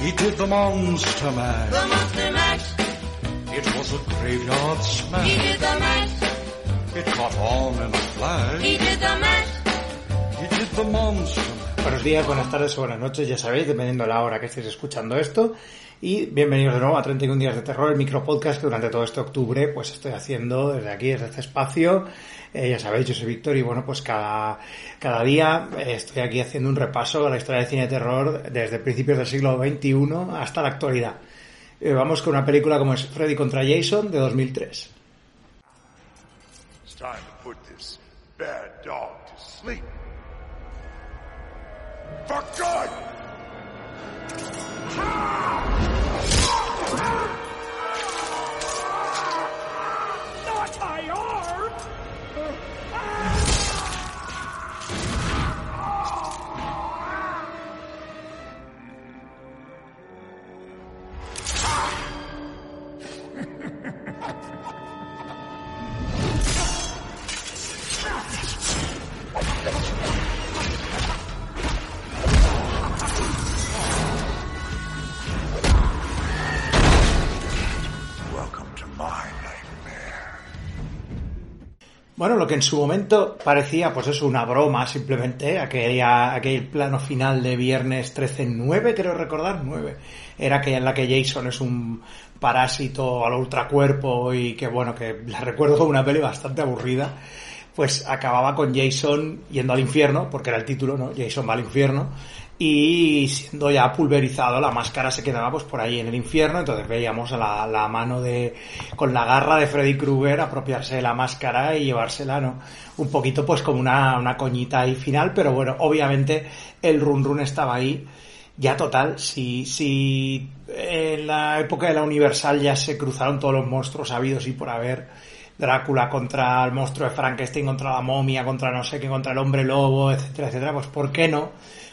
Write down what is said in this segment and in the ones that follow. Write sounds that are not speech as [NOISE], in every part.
He did the monster mash. the Monster Mash, It was a graveyard he smash. did the mash, It caught on in a flash. he did the mash, He did the monster mash. Buenos días, buenas tardes o buenas noches, ya sabéis, dependiendo de la hora que estéis escuchando esto. Y bienvenidos de nuevo a 31 días de terror, el micropodcast que durante todo este octubre pues estoy haciendo desde aquí, desde este espacio. Eh, ya sabéis, yo soy Víctor y bueno, pues cada, cada día eh, estoy aquí haciendo un repaso a la historia del cine de terror desde principios del siglo XXI hasta la actualidad. Eh, vamos con una película como es Freddy contra Jason de 2003. It's time to put this bad dog to sleep. For good! Bueno, lo que en su momento parecía, pues eso, una broma simplemente, aquella, aquel plano final de viernes 13-9, creo recordar, 9, era aquella en la que Jason es un parásito al ultracuerpo y que, bueno, que la recuerdo como una peli bastante aburrida, pues acababa con Jason yendo al infierno, porque era el título, ¿no? Jason va al infierno, y siendo ya pulverizado la máscara se quedaba pues por ahí en el infierno. Entonces veíamos la, la mano de con la garra de Freddy Krueger apropiarse de la máscara y llevársela no un poquito pues como una, una coñita ahí final pero bueno obviamente el run run estaba ahí. Ya total si si en la época de la Universal ya se cruzaron todos los monstruos habidos y por haber Drácula contra el monstruo de Frankenstein, contra la momia, contra no sé qué, contra el hombre lobo, etcétera, etcétera, pues ¿por qué no?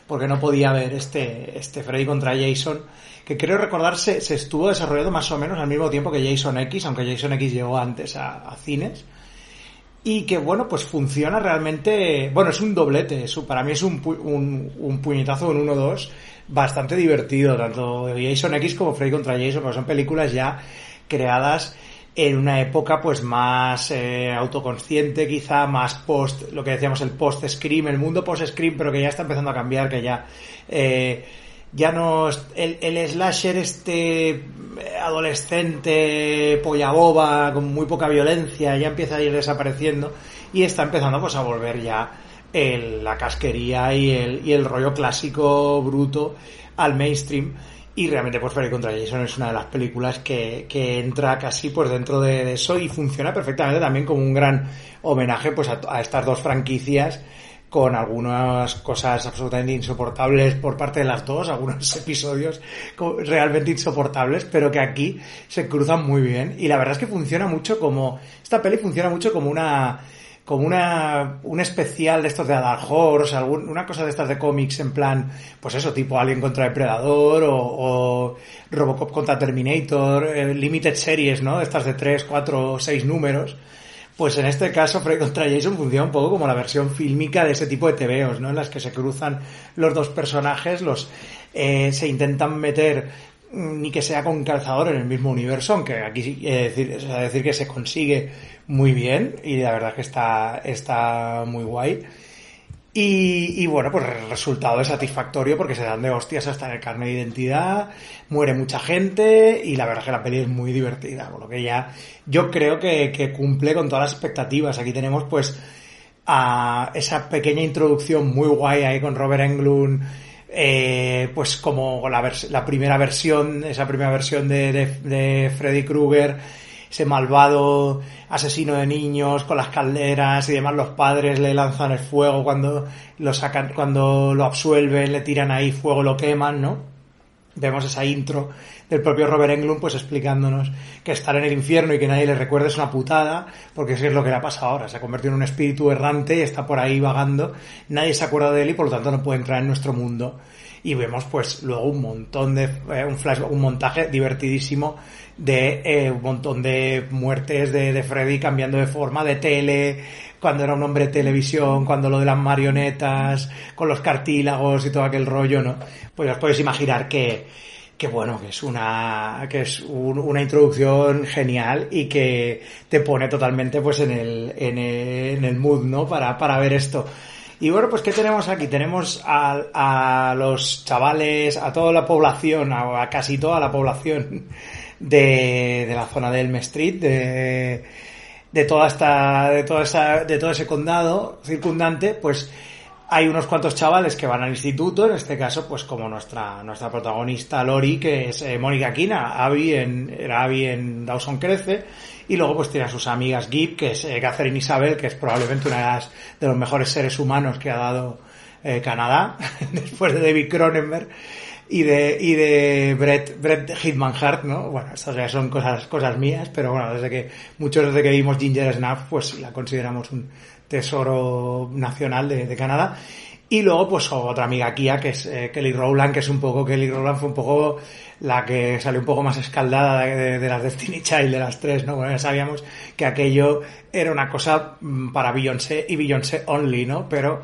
Porque no podía haber este, este Freddy contra Jason, que creo recordar se, se estuvo desarrollando más o menos al mismo tiempo que Jason X, aunque Jason X llegó antes a, a cines. Y que bueno, pues funciona realmente, bueno, es un doblete, eso para mí es un, pu- un, puñetazo en 1-2 bastante divertido, tanto Jason X como Freddy contra Jason, porque son películas ya creadas en una época pues más eh, autoconsciente quizá, más post, lo que decíamos el post-scream, el mundo post-scream, pero que ya está empezando a cambiar, que ya eh, ya no el, el slasher este eh, adolescente polla boba con muy poca violencia ya empieza a ir desapareciendo y está empezando pues a volver ya el- la casquería y el, y el rollo clásico bruto al mainstream y realmente pues Freddy contra Jason es una de las películas que, que entra casi pues dentro de, de eso y funciona perfectamente también como un gran homenaje pues a, a estas dos franquicias con algunas cosas absolutamente insoportables por parte de las dos, algunos [LAUGHS] episodios realmente insoportables, pero que aquí se cruzan muy bien. Y la verdad es que funciona mucho como esta peli funciona mucho como una como una un especial de estos de Dark Horse, una cosa de estas de cómics en plan, pues eso, tipo Alien contra Depredador o, o Robocop contra Terminator, eh, Limited Series, ¿no? Estas de 3, 4, 6 números. Pues en este caso, Freddy contra Jason funciona un poco como la versión fílmica de ese tipo de TVOs, ¿no? En las que se cruzan los dos personajes, los eh, se intentan meter ni que sea con calzador en el mismo universo, aunque aquí sí, eh, decir, es decir que se consigue muy bien y la verdad que está, está muy guay. Y, bueno, pues el resultado es satisfactorio porque se dan de hostias hasta en el carne de identidad, muere mucha gente y la verdad es que la peli es muy divertida, con lo que ya yo creo que, que cumple con todas las expectativas. Aquí tenemos pues a esa pequeña introducción muy guay ahí con Robert Englund, eh, pues como la, la primera versión, esa primera versión de, de, de Freddy Krueger, ese malvado asesino de niños con las calderas y demás, los padres le lanzan el fuego cuando lo sacan, cuando lo absuelven, le tiran ahí fuego, lo queman, ¿no? Vemos esa intro del propio Robert Englund pues explicándonos que estar en el infierno y que nadie le recuerde es una putada, porque eso es lo que le ha pasado ahora, se ha convertido en un espíritu errante y está por ahí vagando, nadie se acuerda de él y por lo tanto no puede entrar en nuestro mundo. Y vemos pues luego un montón de, eh, un flash, un montaje divertidísimo de eh, un montón de muertes de, de Freddy cambiando de forma, de tele, cuando era un hombre de televisión, cuando lo de las marionetas, con los cartílagos y todo aquel rollo, ¿no? Pues os podéis imaginar que, que bueno, que es una, que es un- una introducción genial y que te pone totalmente pues en el, en el, en el mood, ¿no? Para, para ver esto. Y bueno, pues ¿qué tenemos aquí? Tenemos a, a los chavales, a toda la población, a, a casi toda la población de, de la zona de Elm Street, de, de toda esta, de toda esa, de todo ese condado circundante, pues hay unos cuantos chavales que van al instituto, en este caso, pues como nuestra, nuestra protagonista Lori, que es eh, Mónica Quina, Abby en, era Abby en Dawson Crece, y luego pues tiene a sus amigas Gib, que es eh, Catherine Isabel, que es probablemente una de, las, de los mejores seres humanos que ha dado eh, Canadá, [LAUGHS] después de David Cronenberg, y de, y de Brett, Brett Hitman Hart, ¿no? Bueno, estas ya son cosas, cosas mías, pero bueno, desde que, muchos desde que vimos Ginger Snap, pues la consideramos un tesoro nacional de, de Canadá. Y luego, pues otra amiga Kia, que es eh, Kelly Rowland, que es un poco, Kelly Rowland fue un poco la que salió un poco más escaldada de, de- de las Destiny Child de las tres, ¿no? Bueno, ya sabíamos que aquello era una cosa mm, para Beyoncé y Beyoncé only, ¿no? Pero,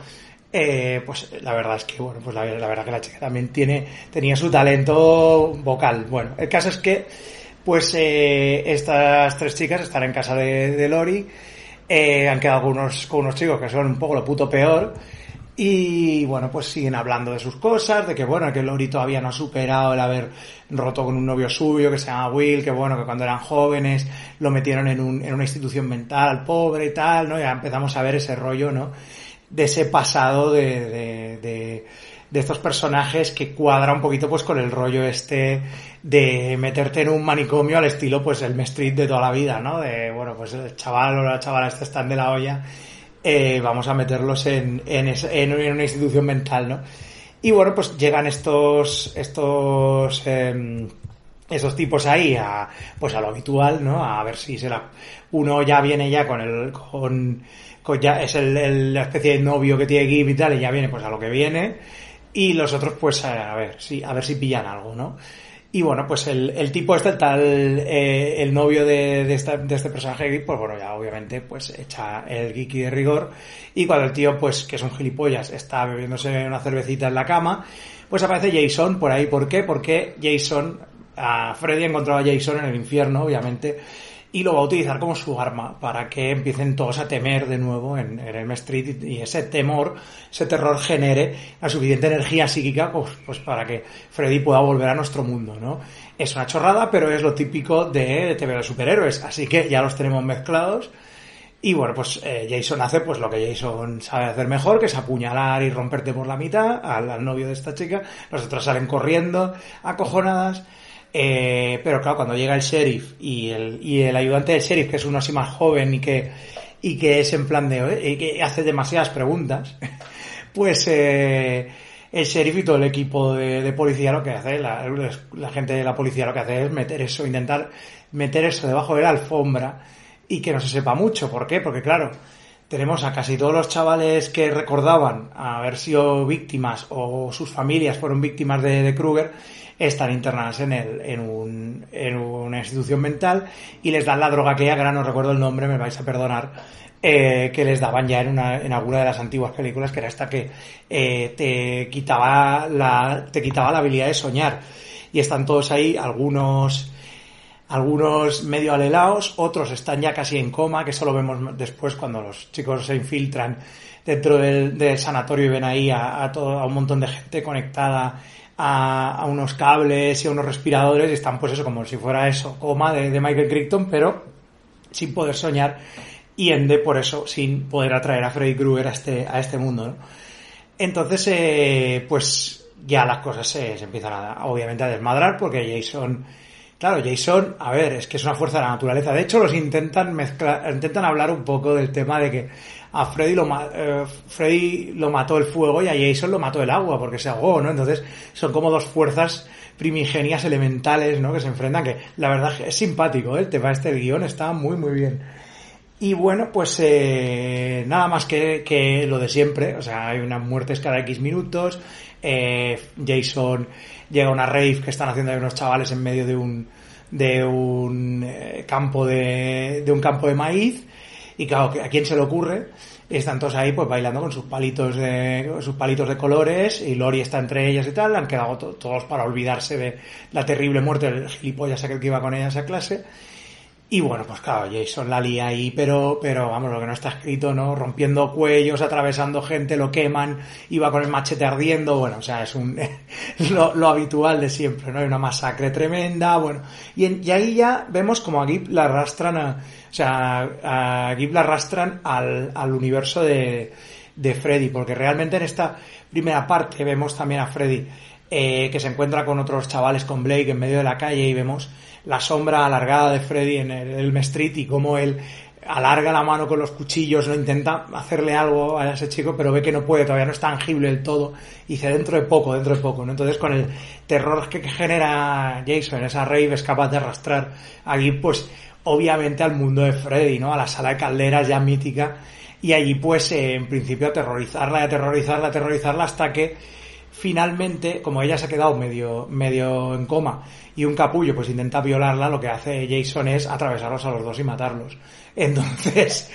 eh, pues la verdad es que, bueno, pues la, la verdad que la chica también tiene, tenía su talento vocal. Bueno, el caso es que, pues eh, estas tres chicas están en casa de, Lori, eh, han quedado con unos, con unos chicos que son un poco lo puto peor, y bueno, pues siguen hablando de sus cosas, de que bueno, que Lori todavía no ha superado el haber roto con un novio suyo que se llama Will, que bueno, que cuando eran jóvenes lo metieron en, un, en una institución mental al pobre y tal, ¿no? Ya empezamos a ver ese rollo, ¿no? De ese pasado de, de, de, de estos personajes que cuadra un poquito pues con el rollo este de meterte en un manicomio al estilo pues el Street de toda la vida, ¿no? De, bueno, pues el chaval o la chavala este están de la olla eh, vamos a meterlos en, en- en una institución mental, ¿no? Y bueno, pues llegan estos, estos, em, esos tipos ahí a, pues a lo habitual, ¿no? A ver si será, uno ya viene ya con el, con, con ya es el, el- la especie de novio que tiene Gib y tal, y ya viene pues a lo que viene, y los otros pues a, ver si, a ver si pillan algo, ¿no? Y bueno, pues el, el tipo este, el tal, eh, el novio de, de, de este personaje pues bueno, ya obviamente pues echa el geeky de rigor. Y cuando el tío, pues que es un gilipollas, está bebiéndose una cervecita en la cama, pues aparece Jason por ahí. ¿Por qué? Porque Jason, a Freddy ha encontrado a Jason en el infierno, obviamente, y lo va a utilizar como su arma para que empiecen todos a temer de nuevo en, en Elm Street y, ese temor, ese terror genere la suficiente energía psíquica pues, pues para que Freddy pueda volver a nuestro mundo, ¿no? Es una chorrada, pero es lo típico de TV de superhéroes, así que ya los tenemos mezclados. Y bueno, pues eh, Jason hace pues lo que Jason sabe hacer mejor, que es apuñalar y romperte por la mitad al, novio de esta chica. Otros salen corriendo, acojonadas. Eh, pero claro, cuando llega el sheriff y el, y el ayudante del sheriff, que es uno así más joven y que, y que es en plan de, y que hace demasiadas preguntas, [LAUGHS] pues eh, el sheriff y todo el equipo de, de policía lo que hace, la, la gente de la policía lo que hace es meter eso, intentar meter eso debajo de la alfombra y que no se sepa mucho. ¿Por qué? Porque claro, tenemos a casi todos los chavales que recordaban haber sido víctimas o sus familias fueron víctimas de, de Kruger, están internadas en, el, en, un, en una institución mental y les dan la droga que ahora no recuerdo el nombre, me vais a perdonar, eh, que les daban ya en, una, en alguna de las antiguas películas, que era esta que eh, te, quitaba la, te quitaba la habilidad de soñar. Y están todos ahí, algunos algunos medio alelaos, otros están ya casi en coma, que eso lo vemos después cuando los chicos se infiltran dentro del, del sanatorio y ven ahí a, todo, a un montón de gente conectada a, unos cables y a unos respiradores y están pues eso como si fuera eso, coma de, de Michael Crichton, pero sin poder soñar y ende por eso sin poder atraer a Freddy Krueger a este, a este mundo. ¿no? Entonces, eh, pues ya las cosas se, se empiezan a, obviamente a desmadrar porque Jason Claro, Jason, a ver, es que es una fuerza de la naturaleza. De hecho, los intentan mezclar, intentan hablar un poco del tema de que a Freddy lo, ma- eh, Freddy lo mató el fuego y a Jason lo mató el agua porque se ahogó, ¿no? Entonces, son como dos fuerzas primigenias elementales, ¿no? Que se enfrentan, que la verdad es simpático, ¿eh? el tema este del guion está muy, muy bien. Y bueno, pues eh, nada más que, que lo de siempre. O sea, hay unas muertes cada X minutos. Jason llega a una rave que están haciendo unos chavales en medio de un de un campo de, de un campo de maíz. Y claro, ¿a quién se le ocurre? Están todos ahí pues bailando con sus palitos de sus palitos de colores y Lori está entre ellas y tal. Han quedado to- todos para olvidarse de la terrible muerte del gilipollas aquel que iba con ella esa clase. Y bueno, pues claro, Jason la lía ahí, pero, pero vamos, lo que no está escrito, ¿no? Rompiendo cuellos, atravesando gente, lo queman, iba con el machete ardiendo, bueno, o sea, es un, [LAUGHS] lo, habitual de siempre, ¿no? Hay una masacre tremenda, bueno. Y, en- y ahí ya vemos como a Gip la arrastran o sea, a Gip la arrastran al, al universo de, de Freddy, porque realmente en esta primera parte vemos también a Freddy eh, que se encuentra con otros chavales con Blake en medio de la calle y vemos la sombra alargada de Freddy en el Elm Street y cómo él alarga la mano con los cuchillos, no intenta hacerle algo a ese chico, pero ve que no puede, todavía no es tangible del todo, y dice dentro de poco, dentro de poco, ¿no? Entonces con el terror que, genera Jason, esa rave es capaz de arrastrar allí, pues, obviamente al mundo de Freddy, ¿no? A la sala de calderas ya mítica, y allí pues eh, en principio aterrorizarla, aterrorizarla, aterrorizarla hasta que finalmente, como ella se ha quedado medio, medio en coma y un capullo pues intenta violarla, lo que hace Jason es atravesarlos a los dos y matarlos. Entonces,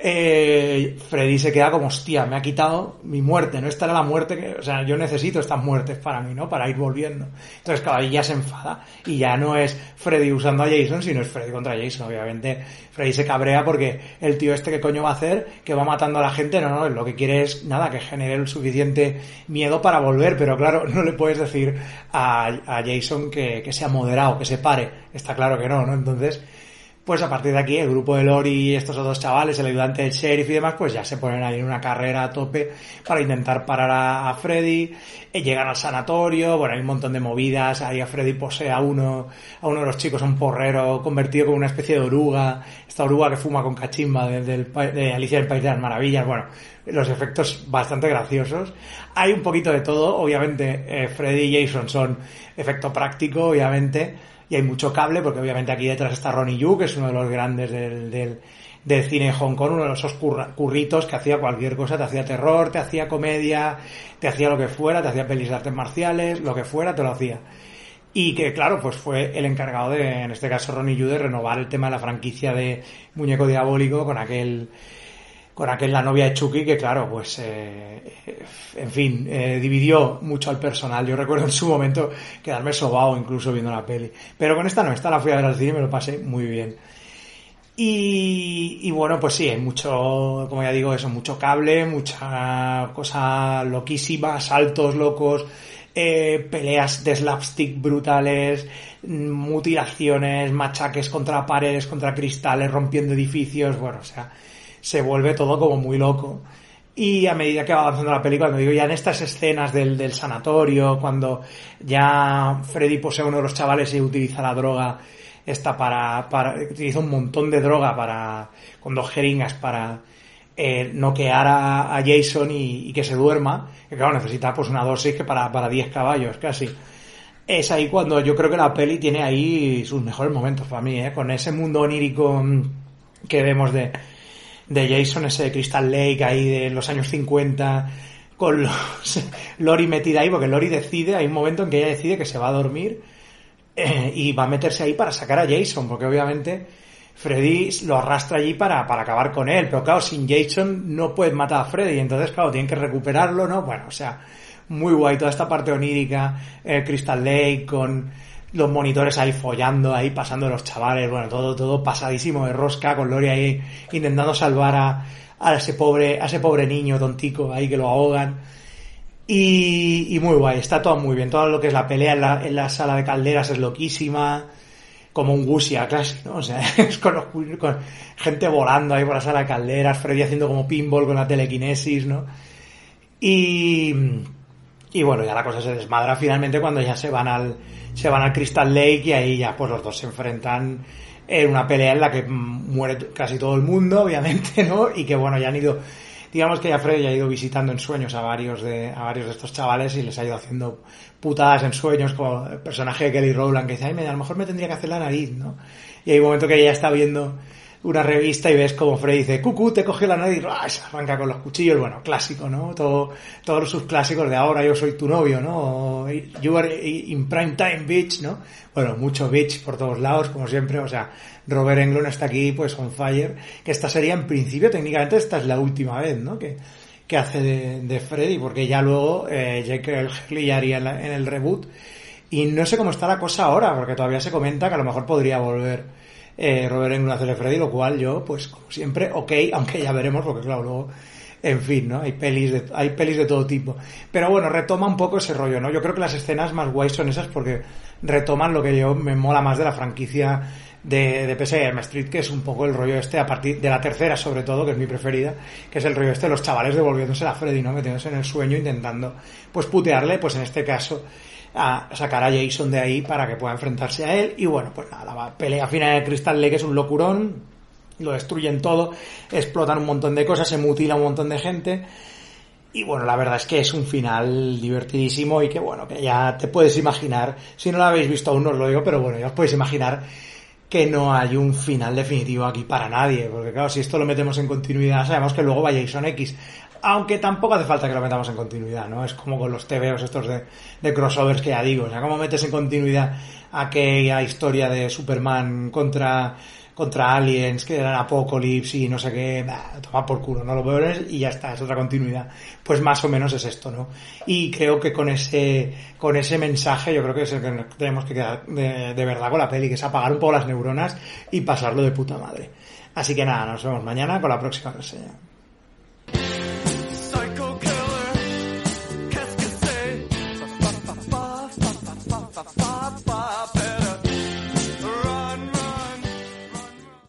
eh, Freddy se queda como, hostia, me ha quitado mi muerte, no esta era la muerte que, o sea, yo necesito estas muertes para mí, ¿no? Para ir volviendo. Entonces, claro, ya se enfada y ya no es Freddy usando a Jason, sino es Freddy contra Jason, obviamente. Freddy se cabrea porque el tío este que coño va a hacer, que va matando a la gente, no, no, lo que quiere es, nada, que genere el suficiente miedo para volver, pero claro, no le puedes decir a, a Jason que, que sea moderado, que se pare, está claro que no, ¿no? Entonces, pues a partir de aquí el grupo de Lori estos otros chavales, el ayudante del sheriff y demás, pues ya se ponen ahí en una carrera a tope para intentar parar a, Freddy, eh, llegan al sanatorio, bueno, hay un montón de movidas, ahí a Freddy posee a uno, a uno de los chicos, un porrero convertido como una especie de oruga, esta oruga que fuma con cachimba de, pa- de Alicia del País de las Maravillas, bueno, los efectos bastante graciosos. Hay un poquito de todo, obviamente eh, Freddy y Jason son efecto práctico, obviamente, y hay mucho cable porque obviamente aquí detrás está Ronnie Yu, que es uno de los grandes del, del, del cine de Hong Kong, uno de esos curra- curritos que hacía cualquier cosa, te hacía terror, te hacía comedia, te hacía lo que fuera, te hacía pelis de artes marciales, lo que fuera, te lo hacía. Y que, claro, pues fue el encargado de, en este caso Ronnie Yu, de renovar el tema de la franquicia de Muñeco Diabólico con aquel con aquel la novia de Chucky que claro pues eh, en fin eh, dividió mucho al personal. Yo recuerdo en su momento quedarme sobao incluso viendo la peli. Pero con esta no esta la fui a ver al cine y me lo pasé muy bien. Y, y bueno pues sí hay mucho como ya digo eso mucho cable mucha cosa loquísima saltos locos eh, peleas de slapstick brutales, mutilaciones, machaques contra paredes, contra cristales, rompiendo edificios, bueno, o sea, se vuelve todo como muy loco. Y a medida que va avanzando la película, cuando digo ya en estas escenas del, del sanatorio, cuando ya Freddy posee uno de los chavales y utiliza la droga, esta para, para, utiliza un montón de droga para, con dos jeringas para, eh, noquear a, a Jason y, y, que se duerma, que claro, necesita pues una dosis que para, para 10 caballos casi. Es ahí cuando yo creo que la peli tiene ahí sus mejores momentos para mí, ¿eh? con ese mundo onírico que vemos de, de Jason, ese Crystal Lake ahí de los años 50, con los, [LAUGHS] Lori metida ahí, porque Lori decide, hay un momento en que ella decide que se va a dormir eh, y va a meterse ahí para sacar a Jason, porque obviamente Freddy lo arrastra allí para, para acabar con él, pero claro, sin Jason no puedes matar a Freddy, entonces claro, tienen que recuperarlo, ¿no? Bueno, o sea, muy guay toda esta parte onírica, el Crystal Lake con los monitores ahí follando, ahí pasando los chavales, bueno, todo, todo pasadísimo de rosca, con Lori ahí intentando salvar a, a ese pobre, a ese pobre niño tontico ahí que lo ahogan. Y, y muy guay, está todo muy bien, todo lo que es la pelea en la, en la sala de calderas es loquísima, como un Gusia casi, ¿no? O sea, [LAUGHS] es con, los, con, gente volando ahí por la sala de calderas, Freddy haciendo como pinball con la telequinesis, ¿no? Y, Y bueno, ya la cosa se desmadra finalmente cuando ya se van al, se van al Crystal Lake y ahí ya pues los dos se enfrentan en una pelea en la que muere casi todo el mundo, [LAUGHS] obviamente, ¿no? Y que bueno, ya han ido, digamos que ya Freddy ha ido visitando en sueños a varios de, a varios de estos chavales y les ha ido haciendo putadas en sueños, como el personaje de Kelly Rowland que dice, ay, a lo mejor me tendría que hacer la nariz, ¿no? Y hay un momento que ella está viendo una revista y ves como Freddy dice, cucú, te coge la nariz, ¡ah! se arranca con los cuchillos, bueno, clásico, ¿no? Todo, todos sus clásicos de ahora yo soy tu novio, ¿no? O, you are in prime time, bitch, ¿no? Bueno, mucho bitch por todos lados, como siempre, o sea, Robert Englund está aquí, pues, on fire, que esta sería, en principio, técnicamente, esta es la última vez, ¿no? Que, que hace de, de Freddy, porque ya luego, eh, Jake Hurley ya haría en, la- en el reboot, y no sé cómo está la cosa ahora, porque todavía se comenta que a lo mejor podría volver eh, Robert Englund a hacer de Freddy, lo cual yo, pues como siempre, ok, [LAUGHS] aunque ya veremos, porque claro, luego, en fin, ¿no? Hay pelis de, hay pelis de todo tipo. Pero bueno, retoma un poco ese rollo, ¿no? Yo creo que las escenas más guays son esas porque retoman lo que yo me mola más de la franquicia de, de PSM Street, que es un poco el rollo este, a partir de la tercera sobre todo, que es mi preferida, que es el rollo este los chavales devolviéndose a Freddy, ¿no? Metiéndose en el sueño, intentando, pues putearle, pues en este caso, a sacar a Jason de ahí para que pueda enfrentarse a él. Y bueno, pues nada, la pelea final de Crystal Lake es un locurón, lo destruyen todo, explotan un montón de cosas, se mutila un montón de gente. Y bueno, la verdad es que es un final divertidísimo y que bueno, que ya te puedes imaginar, si no lo habéis visto aún os lo digo, pero bueno, ya os podéis imaginar que no hay un final definitivo aquí para nadie, porque claro, si esto lo metemos en continuidad, sabemos que luego va Jason X, aunque tampoco hace falta que lo metamos en continuidad, ¿no? Es como con los TVOs estos de, crossovers que ya digo, o sea, ¿cómo metes en continuidad aquella historia de Superman contra contra aliens, que eran Apocalypse y no sé qué, bah, toma por culo, no lo pones y ya está, es otra continuidad. Pues más o menos es esto, ¿no? Y creo que con ese, con ese mensaje yo creo que es el que tenemos que quedar de, de verdad con la peli, que es apagar un poco las neuronas y pasarlo de puta madre. Así que nada, nos vemos mañana con la próxima reseña.